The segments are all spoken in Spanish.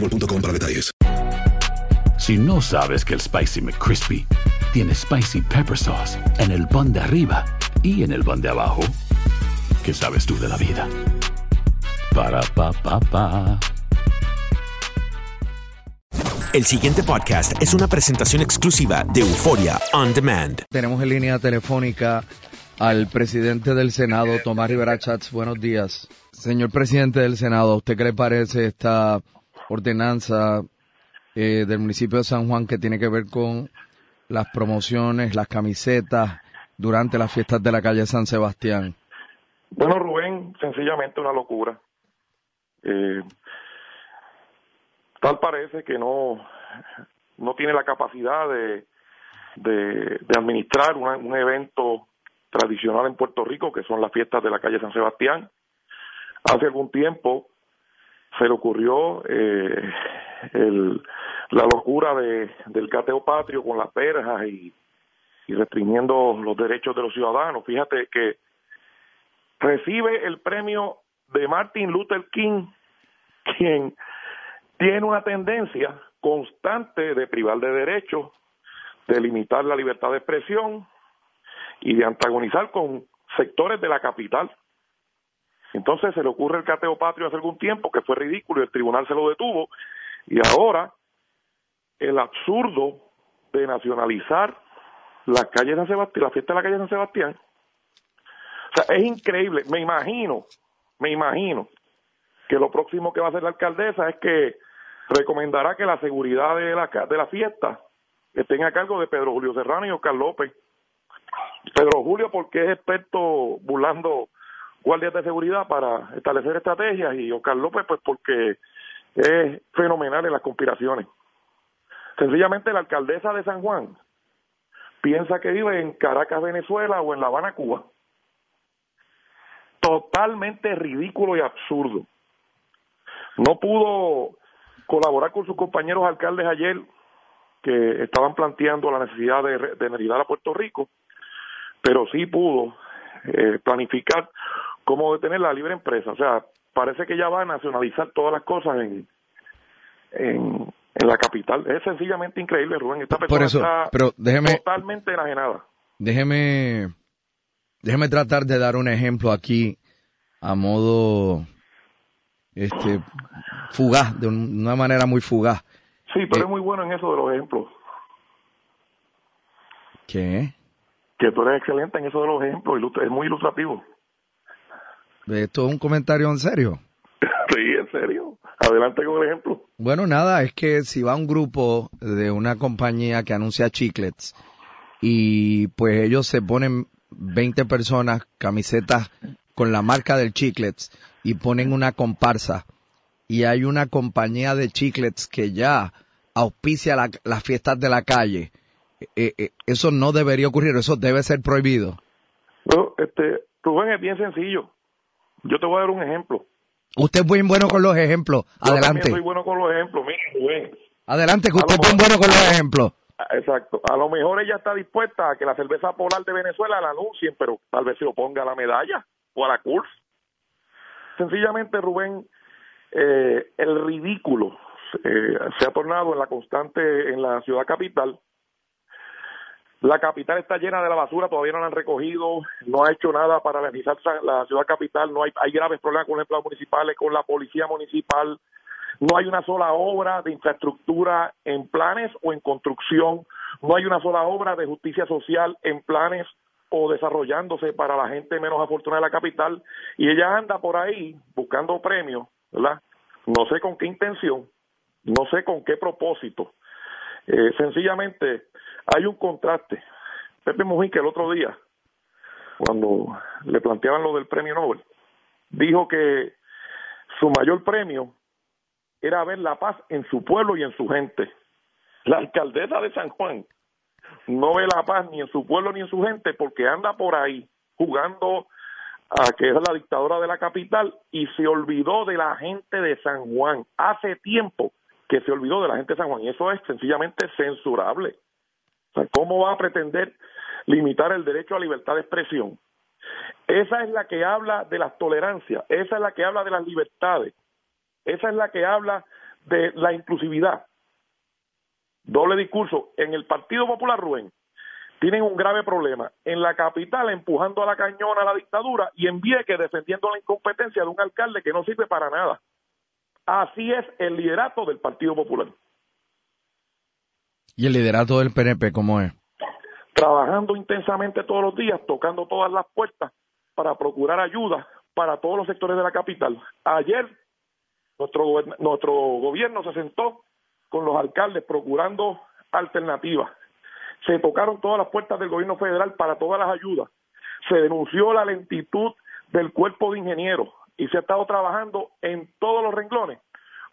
boostmobile.com para detalles. Si no sabes que el Spicy McCrispy tiene Spicy Pepper Sauce en el pan de arriba y en el pan de abajo, ¿qué sabes tú de la vida? Para, pa, pa, pa. El siguiente podcast es una presentación exclusiva de Euforia On Demand. Tenemos en línea telefónica al presidente del Senado, Tomás Rivera Chats. Buenos días. Señor presidente del Senado, ¿a usted qué le parece esta ordenanza eh, del municipio de San Juan que tiene que ver con las promociones, las camisetas durante las fiestas de la calle San Sebastián? Bueno, Rubén, sencillamente una locura. Eh, tal parece que no, no tiene la capacidad de, de, de administrar una- un evento tradicional en Puerto Rico, que son las fiestas de la calle San Sebastián. Hace algún tiempo se le ocurrió eh, el, la locura de, del cateo patrio con las perjas y, y restringiendo los derechos de los ciudadanos. Fíjate que recibe el premio de Martin Luther King, quien tiene una tendencia constante de privar de derechos, de limitar la libertad de expresión y de antagonizar con sectores de la capital. Entonces se le ocurre el cateo patrio hace algún tiempo, que fue ridículo y el tribunal se lo detuvo, y ahora el absurdo de nacionalizar la calle San Sebastián, la fiesta de la calle San Sebastián, o sea, es increíble. Me imagino, me imagino que lo próximo que va a hacer la alcaldesa es que recomendará que la seguridad de la, de la fiesta esté a cargo de Pedro Julio Serrano y Oscar López. Pedro Julio porque es experto burlando guardias de seguridad para establecer estrategias y Oscar López pues porque es fenomenal en las conspiraciones. Sencillamente la alcaldesa de San Juan piensa que vive en Caracas, Venezuela o en La Habana, Cuba. Totalmente ridículo y absurdo. No pudo colaborar con sus compañeros alcaldes ayer que estaban planteando la necesidad de, de a Puerto Rico, pero sí pudo eh, planificar cómo detener la libre empresa. O sea, parece que ya va a nacionalizar todas las cosas en, en, en la capital. Es sencillamente increíble, Rubén. Esta persona Por eso, está pero déjeme, totalmente enajenada. déjeme, déjeme tratar de dar un ejemplo aquí a modo, este, fugaz, de un- una manera muy fugaz. Sí, pero Eh, es muy bueno en eso de los ejemplos. ¿Qué? Que tú eres excelente en eso de los ejemplos. Es muy ilustrativo. ¿Esto es un comentario en serio? Sí, en serio. Adelante con el ejemplo. Bueno, nada, es que si va un grupo de una compañía que anuncia chiclets y pues ellos se ponen 20 personas camisetas con la marca del chiclets y ponen una comparsa y hay una compañía de chiclets que ya auspicia la- las fiestas de la calle, eh, eh, eso no debería ocurrir, eso debe ser prohibido. Bueno, este, Rubén, es bien sencillo. Yo te voy a dar un ejemplo. Usted es muy bueno con los ejemplos. Yo Adelante. también soy bueno con los ejemplos. Rubén. Adelante, que usted es muy bueno con los ejemplos. Ah, Exacto. A lo mejor ella está dispuesta a que la cerveza polar de Venezuela la anuncien, pero tal vez se oponga a la medalla o a la CURS. Sencillamente, Rubén, eh, el ridículo eh, se ha tornado en la constante en la ciudad capital. La capital está llena de la basura, todavía no la han recogido, no ha hecho nada para sa- la ciudad capital, no hay, hay graves problemas con los empleados municipales, con la policía municipal, no hay una sola obra de infraestructura en planes o en construcción, no hay una sola obra de justicia social en planes o desarrollándose para la gente menos afortunada de la capital y ella anda por ahí buscando premios, ¿verdad? No sé con qué intención, no sé con qué propósito. Eh, sencillamente hay un contraste. Pepe Mujica el otro día, cuando le planteaban lo del premio Nobel, dijo que su mayor premio era ver la paz en su pueblo y en su gente. La alcaldesa de San Juan no ve la paz ni en su pueblo ni en su gente porque anda por ahí jugando a que es la dictadora de la capital y se olvidó de la gente de San Juan. Hace tiempo que se olvidó de la gente de San Juan y eso es sencillamente censurable. ¿Cómo va a pretender limitar el derecho a libertad de expresión? Esa es la que habla de las tolerancias, esa es la que habla de las libertades, esa es la que habla de la inclusividad. Doble discurso. En el Partido Popular, Rubén, tienen un grave problema. En la capital, empujando a la cañona a la dictadura y en Vieques defendiendo la incompetencia de un alcalde que no sirve para nada. Así es el liderato del Partido Popular. ¿Y el liderato del PNP cómo es? trabajando intensamente todos los días, tocando todas las puertas para procurar ayuda para todos los sectores de la capital. Ayer nuestro, nuestro gobierno se sentó con los alcaldes procurando alternativas. Se tocaron todas las puertas del gobierno federal para todas las ayudas. Se denunció la lentitud del cuerpo de ingenieros y se ha estado trabajando en todos los renglones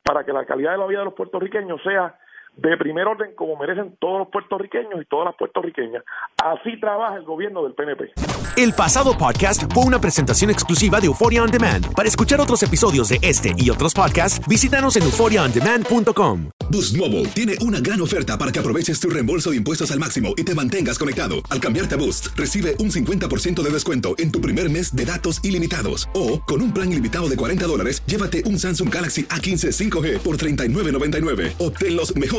para que la calidad de la vida de los puertorriqueños sea de primer orden como merecen todos los puertorriqueños y todas las puertorriqueñas. Así trabaja el gobierno del PNP. El pasado podcast fue una presentación exclusiva de Euphoria On Demand. Para escuchar otros episodios de este y otros podcasts, visítanos en euphoriaondemand.com. Boost Mobile tiene una gran oferta para que aproveches tu reembolso de impuestos al máximo y te mantengas conectado. Al cambiarte a Boost, recibe un 50% de descuento en tu primer mes de datos ilimitados. O, con un plan ilimitado de 40 dólares, llévate un Samsung Galaxy A15 5G por $39.99. Obtén los